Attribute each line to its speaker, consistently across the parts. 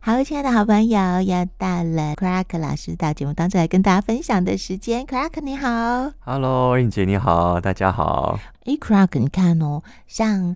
Speaker 1: 好，亲爱的好朋友，又到了 Crack 老师到节目当中来跟大家分享的时间。Crack 你好
Speaker 2: ，Hello，英姐你好，大家好。
Speaker 1: 哎，Crack 你看哦，像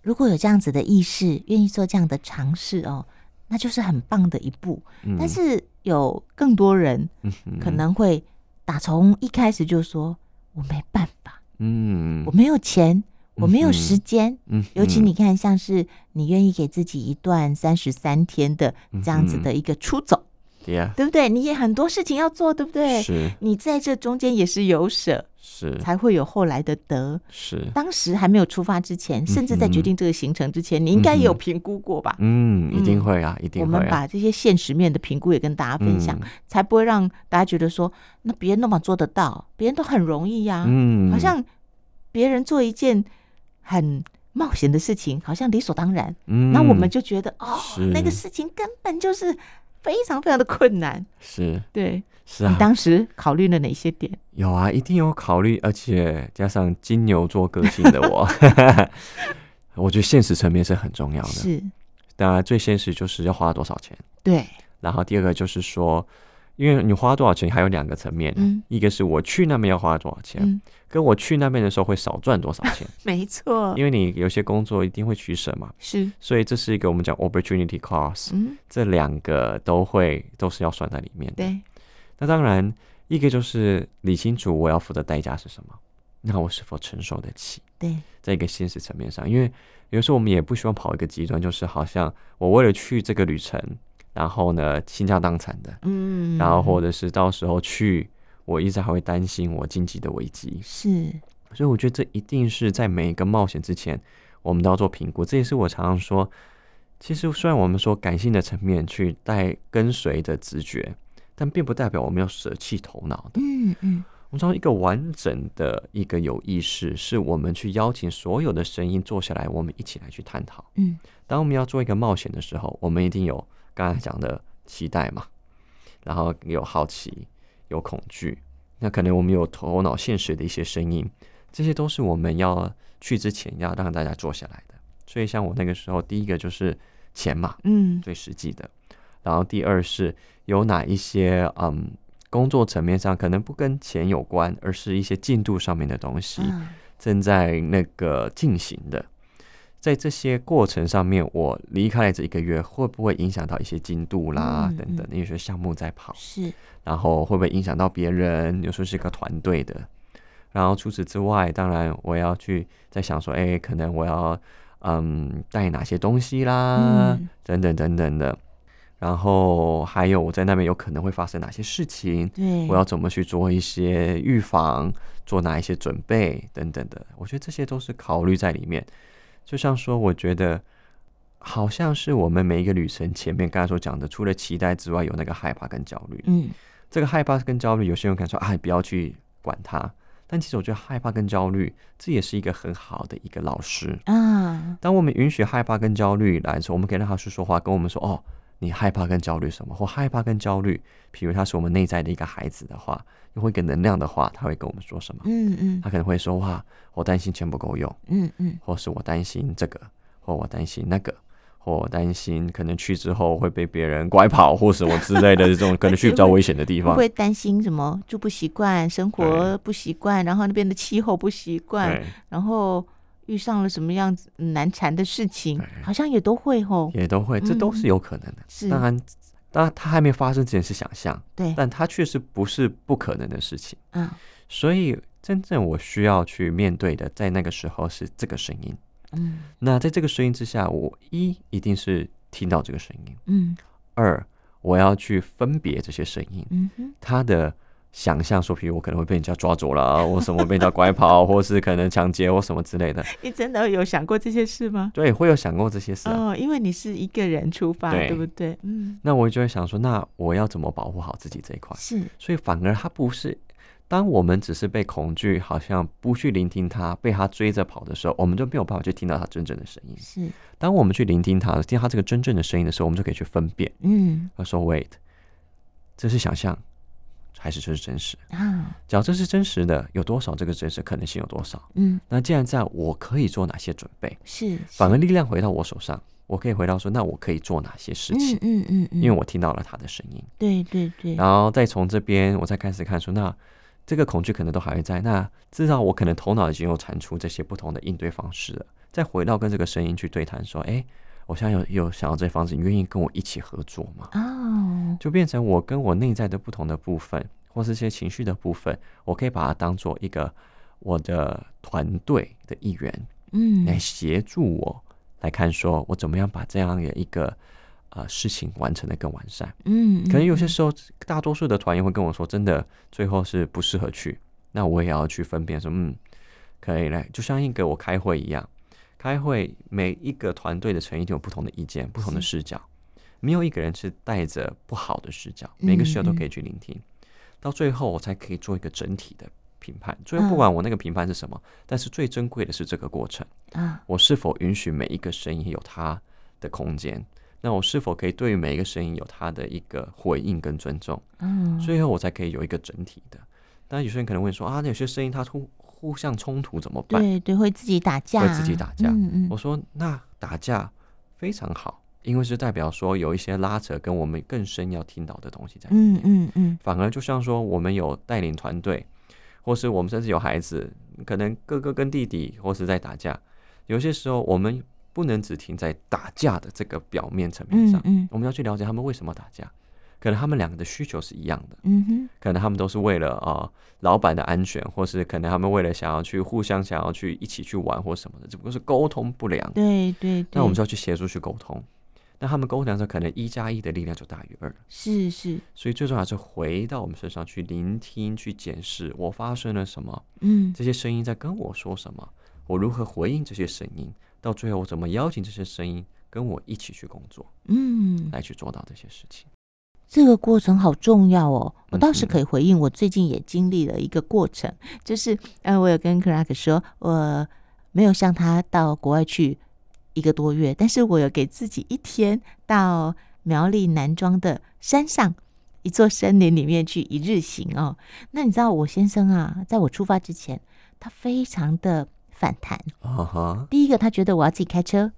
Speaker 1: 如果有这样子的意识，愿意做这样的尝试哦，那就是很棒的一步。嗯、但是有更多人可能会打从一开始就说，我没办法，嗯，我没有钱。我没有时间，嗯，尤其你看，像是你愿意给自己一段三十三天的这样子的一个出走，对呀，对不对？你也很多事情要做，对不对？
Speaker 2: 是，
Speaker 1: 你在这中间也是有舍，
Speaker 2: 是，
Speaker 1: 才会有后来的得。
Speaker 2: 是，
Speaker 1: 当时还没有出发之前，甚至在决定这个行程之前，你应该也有评估过吧？
Speaker 2: 嗯，一定会啊，一定会。
Speaker 1: 我们把这些现实面的评估也跟大家分享，才不会让大家觉得说，那别人那么做得到，别人都很容易呀，嗯，好像别人做一件。很冒险的事情，好像理所当然。嗯，那我们就觉得哦，那个事情根本就是非常非常的困难。
Speaker 2: 是，
Speaker 1: 对，
Speaker 2: 是啊。
Speaker 1: 你当时考虑了哪些点？
Speaker 2: 有啊，一定有考虑，而且加上金牛座个性的我，我觉得现实层面是很重要的。
Speaker 1: 是，
Speaker 2: 当然最现实就是要花多少钱。
Speaker 1: 对，
Speaker 2: 然后第二个就是说。因为你花多少钱，还有两个层面，嗯，一个是我去那边要花多少钱，嗯，跟我去那边的时候会少赚多少钱，
Speaker 1: 没错。
Speaker 2: 因为你有些工作一定会取舍嘛，
Speaker 1: 是，
Speaker 2: 所以这是一个我们讲 opportunity cost，嗯，这两个都会都是要算在里面的。
Speaker 1: 对，
Speaker 2: 那当然一个就是理清楚我要付的代价是什么，那我是否承受得起？
Speaker 1: 对，
Speaker 2: 在一个现实层面上，因为有时候我们也不希望跑一个极端，就是好像我为了去这个旅程。然后呢，倾家荡产的，嗯，然后或者是到时候去，我一直还会担心我经济的危机，
Speaker 1: 是，
Speaker 2: 所以我觉得这一定是在每一个冒险之前，我们都要做评估。这也是我常常说，其实虽然我们说感性的层面去带跟随的直觉，但并不代表我们要舍弃头脑的，
Speaker 1: 嗯嗯。
Speaker 2: 我们说一个完整的一个有意识，是我们去邀请所有的声音坐下来，我们一起来去探讨。嗯，当我们要做一个冒险的时候，我们一定有。刚才讲的期待嘛，然后有好奇，有恐惧，那可能我们有头脑现实的一些声音，这些都是我们要去之前要让大家坐下来的。所以像我那个时候，第一个就是钱嘛，嗯，最实际的。然后第二是有哪一些嗯工作层面上可能不跟钱有关，而是一些进度上面的东西正在那个进行的。在这些过程上面，我离开了这一个月，会不会影响到一些进度啦？等等，有些项目在跑，
Speaker 1: 是，
Speaker 2: 然后会不会影响到别人？有时候是一个团队的，然后除此之外，当然我要去在想说，哎，可能我要嗯带哪些东西啦？嗯、等等等等的，然后还有我在那边有可能会发生哪些事情？
Speaker 1: 对，
Speaker 2: 我要怎么去做一些预防，做哪一些准备等等的？我觉得这些都是考虑在里面。就像说，我觉得好像是我们每一个旅程前面刚才所讲的，除了期待之外，有那个害怕跟焦虑。嗯，这个害怕跟焦虑，有些人可能说啊，不要去管它。但其实我觉得害怕跟焦虑，这也是一个很好的一个老师啊。当我们允许害怕跟焦虑来的时候，我们可以让他去说话，跟我们说哦。你害怕跟焦虑什么？或害怕跟焦虑，比如他是我们内在的一个孩子的话，又会给能量的话，他会跟我们说什么？嗯嗯，他可能会说话，我担心钱不够用，嗯嗯，或是我担心这个，或我担心那个，或我担心可能去之后会被别人拐跑，或什么之类的这种可能去比较危险的地方，
Speaker 1: 会担心什么住不习惯，生活不习惯，然后那边的气候不习惯，然后。遇上了什么样子难缠的事情，好像也都会吼，
Speaker 2: 也都会，这都是有可能的。嗯、是，当然，当然，它还没发生之前是想象，
Speaker 1: 对，
Speaker 2: 但它确实不是不可能的事情。嗯，所以真正我需要去面对的，在那个时候是这个声音。嗯，那在这个声音之下，我一一定是听到这个声音。嗯，二我要去分别这些声音。嗯哼，它的。想象说，譬如我可能会被人家抓走了，或什么被人家拐跑，或是可能抢劫或什么之类的。
Speaker 1: 你真的有想过这些事吗？
Speaker 2: 对，会有想过这些事啊。
Speaker 1: 哦，因为你是一个人出发，对，对不对？嗯。
Speaker 2: 那我就会想说，那我要怎么保护好自己这一块？
Speaker 1: 是。
Speaker 2: 所以反而他不是，当我们只是被恐惧，好像不去聆听他，被他追着跑的时候，我们就没有办法去听到他真正的声音。
Speaker 1: 是。当
Speaker 2: 我们去聆听他，听他这个真正的声音的时候，我们就可以去分辨。嗯。他说：“Wait，这是想象。”还是这是真实啊？只要这是真实的，有多少这个真实可能性有多少？嗯，那既然这样，我可以做哪些准备？
Speaker 1: 是，
Speaker 2: 反而力量回到我手上，我可以回到说，那我可以做哪些事情？
Speaker 1: 嗯嗯嗯，
Speaker 2: 因为我听到了他的声音。
Speaker 1: 对对对。
Speaker 2: 然后再从这边，我再开始看说，那这个恐惧可能都还会在。那至少我可能头脑已经有产出这些不同的应对方式了。再回到跟这个声音去对谈，说，哎，我现在有有想要这方式，你愿意跟我一起合作吗？哦，就变成我跟我内在的不同的部分，或是一些情绪的部分，我可以把它当做一个我的团队的一员，嗯，来协助我来看，说我怎么样把这样的一个呃事情完成的更完善。嗯，可能有些时候，大多数的团员会跟我说，真的最后是不适合去，那我也要去分辨说，嗯，可以来，就像一个我开会一样。开会，每一个团队的成员都有不同的意见、不同的视角，没有一个人是带着不好的视角，每个视角都可以去聆听，嗯嗯，到最后我才可以做一个整体的评判。最后不管我那个评判是什么，嗯，但是最珍贵的是这个过程啊，我是否允许每一个声音有它的空间？那我是否可以对于每一个声音有它的一个回应跟尊重？嗯，最后我才可以有一个整体的。但有些人可能会说啊，那有些声音它突。互相冲突怎么办？
Speaker 1: 对对，会自己打架，
Speaker 2: 会自己打架。嗯嗯，我说那打架非常好，因为是代表说有一些拉扯跟我们更深要听到的东西在里面。嗯嗯嗯。反而就像说我们有带领团队，或是我们甚至有孩子，可能哥哥跟弟弟或是在打架，有些时候我们不能只停在打架的这个表面层面上，嗯，我们要去了解他们为什么打架。可能他们两个的需求是一样的，嗯哼，可能他们都是为了啊、呃、老板的安全，或是可能他们为了想要去互相想要去一起去玩或什么的，只不过是沟通不良，
Speaker 1: 对对对。
Speaker 2: 那我们就要去协助去沟通。那他们沟通的时候，可能一加一的力量就大于二，
Speaker 1: 是是。
Speaker 2: 所以最重要是回到我们身上去聆听、去检视我发生了什么，嗯，这些声音在跟我说什么，我如何回应这些声音，到最后我怎么邀请这些声音跟我一起去工作，嗯，来去做到这些事情。
Speaker 1: 这个过程好重要哦！我倒是可以回应，我最近也经历了一个过程，就是呃，我有跟克拉克说，我没有像他到国外去一个多月，但是我有给自己一天到苗栗南庄的山上一座森林里面去一日行哦。那你知道我先生啊，在我出发之前，他非常的反弹。第一个，他觉得我要自己开车，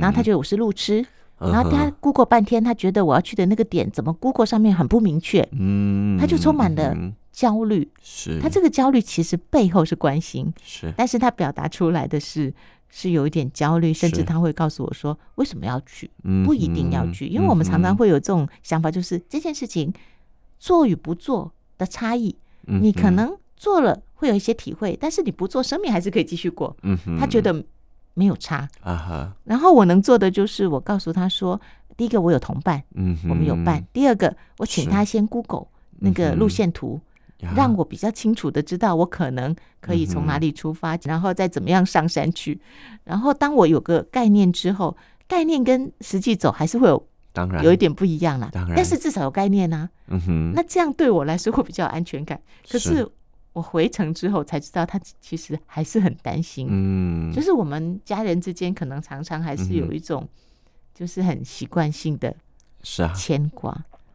Speaker 1: 然后他觉得我是路痴。然后他 Google 半天，他觉得我要去的那个点怎么 Google 上面很不明确，嗯，他就充满了焦虑。是，他这个焦虑其实背后是关心，是，但是他表达出来的是是有一点焦虑，甚至他会告诉我说为什么要去，不一定要去，因为我们常常会有这种想法，就是这件事情做与不做的差异，你可能做了会有一些体会，但是你不做，生命还是可以继续过。嗯，他觉得。没有差。啊哈，然后我能做的就是我告诉他说，第一个我有同伴，嗯，我们有伴。第二个，我请他先 Google 那个路线图，让我比较清楚的知道我可能可以从哪里出发，然后再怎么样上山去。然后当我有个概念之后，概念跟实际走还是会有，当然有一点不一样啦。当然，但是至少有概念啊。嗯哼，那这样对我来说会比较有安全感。可是。我回城之后才知道，他其实还是很担心。嗯，就是我们家人之间可能常常还是有一种，就是很习惯性的，是啊，牵挂。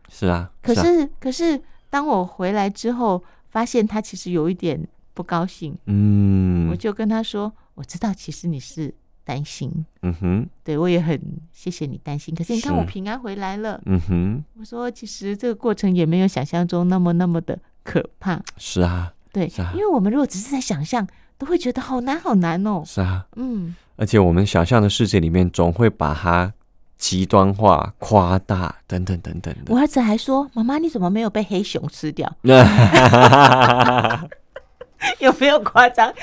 Speaker 1: 是啊。可是，可是当我回来之后，发现他其实有一点不高兴。嗯，我就跟他说：“我知道，其实你是担心。嗯哼，对我也很谢谢你担心。可是你看我平安回来了。嗯哼，我说其实这个过程也没有想象中那么那么的可怕。是啊。”对，啊、因为我们如果只是在想象，都会觉得好难好难哦。是啊，嗯，而且我们想象的世界里面，总会把它极端化、夸大等等等等的。我儿子还说：“妈妈，你怎么没有被黑熊吃掉？” 有没有夸张？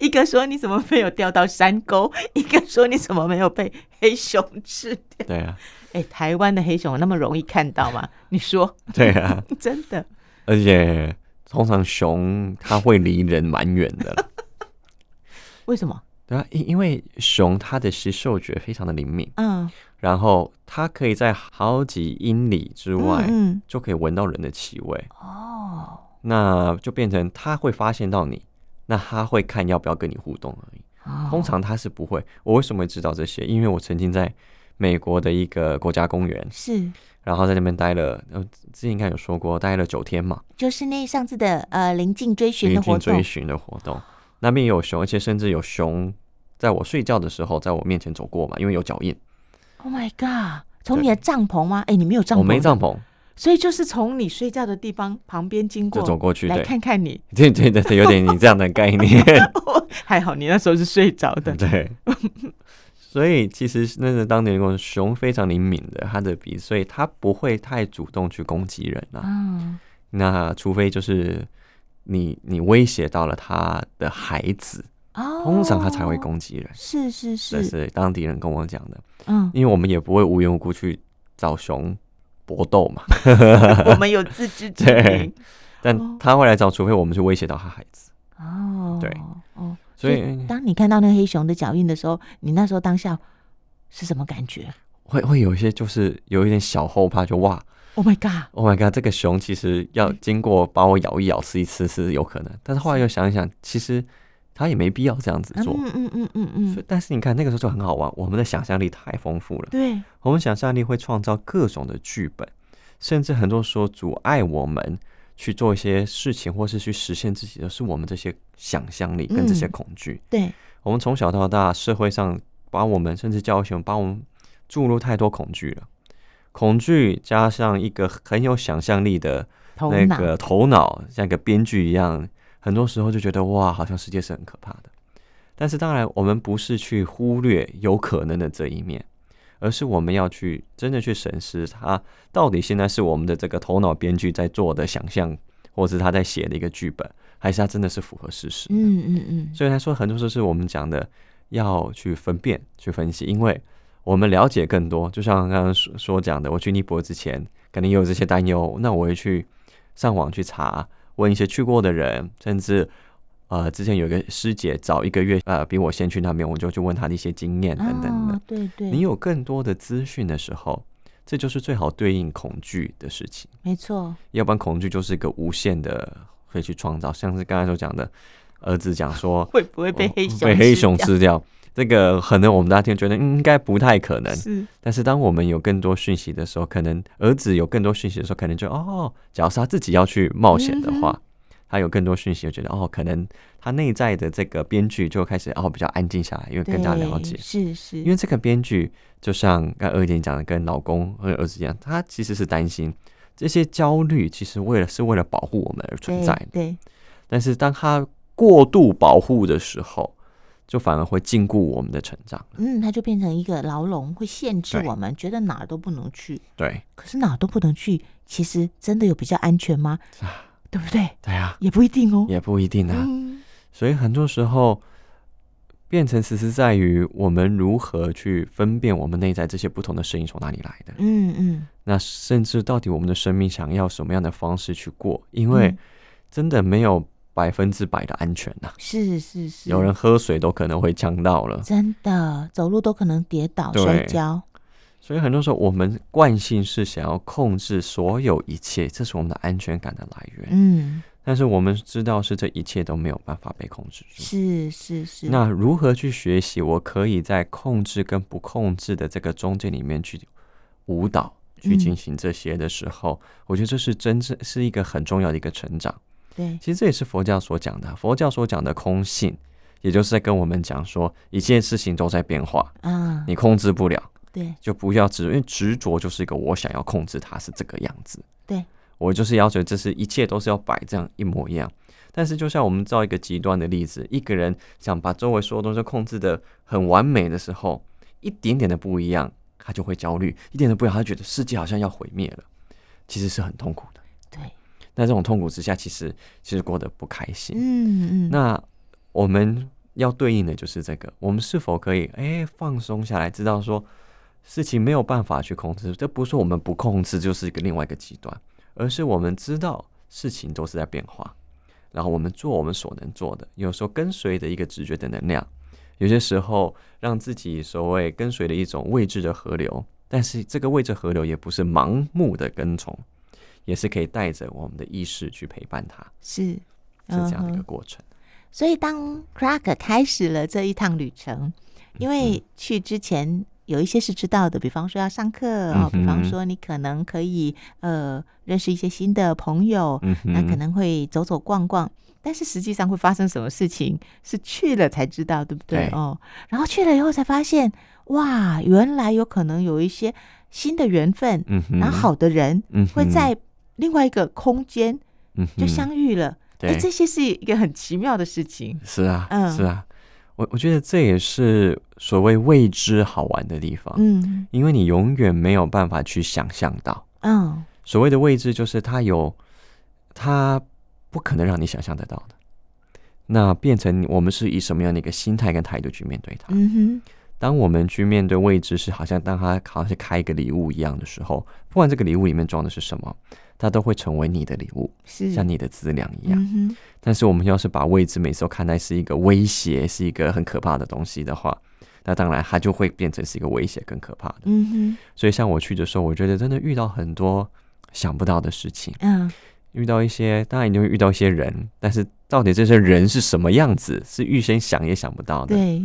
Speaker 1: 一个说：“你怎么没有掉到山沟？” 一个说：“你怎么没有被黑熊吃掉？”对啊，哎，台湾的黑熊那么容易看到吗？你说？对啊，真的，而且。通常熊它会离人蛮远的，为什么？对啊，因因为熊它的吸嗅觉非常的灵敏，嗯，然后它可以在好几英里之外，嗯，就可以闻到人的气味，哦，那就变成它会发现到你，那它会看要不要跟你互动而已。通常它是不会。我为什么会知道这些？因为我曾经在美国的一个国家公园是。然后在那边待了，呃，之前应该有说过，待了九天嘛。就是那上次的呃临近追寻的活动。临近追寻的活动，那边也有熊，而且甚至有熊在我睡觉的时候在我面前走过嘛，因为有脚印。Oh my god！从你的帐篷吗？哎，你没有帐篷，
Speaker 2: 我没帐篷，
Speaker 1: 所以就是从你睡觉的地方旁边经过，
Speaker 2: 就走过去
Speaker 1: 来看看你。
Speaker 2: 对对对对，有点你这样的概念。
Speaker 1: 还好你那时候是睡着的。
Speaker 2: 对。所以其实那个当年的熊非常灵敏的，它的鼻，所以它不会太主动去攻击人啊。嗯。那除非就是你你威胁到了他的孩子，哦，通常他才会攻击人。
Speaker 1: 是是是，这
Speaker 2: 是当地人跟我讲的。嗯，因为我们也不会无缘无故去找熊搏斗嘛。
Speaker 1: 我们有自知之明。
Speaker 2: 但他会来找，除非我们去威胁到他孩子。
Speaker 1: 哦，
Speaker 2: 对，
Speaker 1: 哦。所以，当你看到那黑熊的脚印的时候，你那时候当下是什么感觉？
Speaker 2: 会会有一些，就是有一点小后怕，就哇
Speaker 1: ，Oh my God，Oh
Speaker 2: my God，这个熊其实要经过把我咬一咬、吃一吃是有可能，但是后来又想一想，其实他也没必要这样子做。
Speaker 1: 嗯嗯嗯嗯嗯。
Speaker 2: 但是你看那个时候就很好玩，我们的想象力太丰富了。
Speaker 1: 对，
Speaker 2: 我们想象力会创造各种的剧本，甚至很多时候阻碍我们。去做一些事情，或是去实现自己的是我们这些想象力跟这些恐惧。
Speaker 1: 嗯、对，
Speaker 2: 我们从小到大，社会上把我们甚至教育我们，把我们注入太多恐惧了。恐惧加上一个很有想象力的那个头脑，像一个编剧一样，很多时候就觉得哇，好像世界是很可怕的。但是当然，我们不是去忽略有可能的这一面。而是我们要去真的去审视它到底现在是我们的这个头脑编剧在做的想象，或是他在写的一个剧本，还是他真的是符合事实？
Speaker 1: 嗯嗯嗯。
Speaker 2: 所以他说很多时候是我们讲的要去分辨、去分析，因为我们了解更多。就像刚刚说说讲的，我去尼泊尔之前肯定也有这些担忧，那我会去上网去查，问一些去过的人，甚至。呃，之前有一个师姐早一个月，呃，比我先去那边，我就去问她的一些经验等等的。
Speaker 1: 哦、对对，
Speaker 2: 你有更多的资讯的时候，这就是最好对应恐惧的事情。
Speaker 1: 没错，
Speaker 2: 要不然恐惧就是一个无限的会去创造，像是刚才所讲的，儿子讲说
Speaker 1: 会不会被黑熊
Speaker 2: 被黑熊吃掉？这个可能我们大家听觉得应该不太可能。是，但是当我们有更多讯息的时候，可能儿子有更多讯息的时候，可能就哦，假如是他自己要去冒险的话。嗯他有更多讯息，就觉得哦，可能他内在的这个编剧就开始哦比较安静下来，因为更加了解。
Speaker 1: 是是，
Speaker 2: 因为这个编剧就像刚刚二姐讲的，跟老公和儿子一样，他其实是担心这些焦虑，其实为了是为了保护我们而存在的。
Speaker 1: 对。
Speaker 2: 但是当他过度保护的时候，就反而会禁锢我们的成长。
Speaker 1: 嗯，它就变成一个牢笼，会限制我们，觉得哪儿都不能去。
Speaker 2: 对。
Speaker 1: 可是哪儿都不能去，其实真的有比较安全吗？对不对？
Speaker 2: 对啊，
Speaker 1: 也不一定哦，
Speaker 2: 也不一定啊。嗯、所以很多时候，变成其实在于我们如何去分辨我们内在这些不同的声音从哪里来的。
Speaker 1: 嗯嗯。
Speaker 2: 那甚至到底我们的生命想要什么样的方式去过？因为真的没有百分之百的安全呐、啊。
Speaker 1: 是是是。
Speaker 2: 有人喝水都可能会呛到了，
Speaker 1: 真的，走路都可能跌倒摔跤。
Speaker 2: 所以很多时候，我们惯性是想要控制所有一切，这是我们的安全感的来源。
Speaker 1: 嗯，
Speaker 2: 但是我们知道是这一切都没有办法被控制住。
Speaker 1: 是是是。
Speaker 2: 那如何去学习？我可以在控制跟不控制的这个中间里面去舞蹈，去进行这些的时候，嗯，我觉得这是真正是一个很重要的一个成长。
Speaker 1: 对，
Speaker 2: 其实这也是佛教所讲的。佛教所讲的空性，也就是在跟我们讲说，一切事情都在变化，
Speaker 1: 啊，
Speaker 2: 你控制不了。
Speaker 1: 对，
Speaker 2: 就不要执着，因为执着就是一个我想要控制它是这个样子。
Speaker 1: 对，
Speaker 2: 我就是要求这是一切都是要摆这样一模一样。但是就像我们造一个极端的例子，一个人想把周围所有东西控制的很完美的时候，一点点的不一样，他就会焦虑；一点都不一样，他觉得世界好像要毁灭了，其实是很痛苦的。
Speaker 1: 对，
Speaker 2: 那这种痛苦之下，其实其实过得不开心。
Speaker 1: 嗯嗯。
Speaker 2: 那我们要对应的就是这个，我们是否可以哎、欸、放松下来，知道说。事情没有办法去控制，这不是我们不控制就是一个另外一个极端，而是我们知道事情都是在变化，然后我们做我们所能做的，有时候跟随着一个直觉的能量，有些时候让自己所谓跟随的一种未知的河流，但是这个未知河流也不是盲目的跟从，也是可以带着我们的意识去陪伴他，
Speaker 1: 是
Speaker 2: 是这样的一个过程。
Speaker 1: 所以当 Clark 开始了这一趟旅程，因为去之前。有一些是知道的，比方说要上课哦，比方说你可能可以呃认识一些新的朋友，嗯，那可能会走走逛逛，但是实际上会发生什么事情是去了才知道，对不对？对哦，然后去了以后才发现，哇，原来有可能有一些新的缘分，
Speaker 2: 嗯哼，
Speaker 1: 然后好的人，
Speaker 2: 嗯，
Speaker 1: 会在另外一个空间，
Speaker 2: 嗯，
Speaker 1: 就相遇了。哎、
Speaker 2: 对，
Speaker 1: 这些是一个很奇妙的事情。
Speaker 2: 是啊，
Speaker 1: 嗯，
Speaker 2: 是啊，我我觉得这也是所谓未知好玩的地方。
Speaker 1: 嗯，
Speaker 2: 因为你永远没有办法去想象到。
Speaker 1: 嗯，
Speaker 2: 所谓的未知，就是它有，它不可能让你想象得到的。那变成我们是以什么样的一个心态跟态度去面对它？
Speaker 1: 嗯哼，
Speaker 2: 当我们去面对未知，是好像当它好像是开一个礼物一样的时候，不管这个礼物里面装的是什么，它都会成为你的礼物，
Speaker 1: 是
Speaker 2: 像你的资粮一样。
Speaker 1: 嗯，
Speaker 2: 但是我们要是把未知每次都看待是一个威胁，是一个很可怕的东西的话，那当然它就会变成是一个威胁更可怕的。
Speaker 1: 嗯哼，
Speaker 2: 所以像我去的时候，我觉得真的遇到很多想不到的事情。
Speaker 1: 嗯，
Speaker 2: 遇到一些，当然一定会遇到一些人，但是到底这些人是什么样子，是预先想也想不到的。
Speaker 1: 对，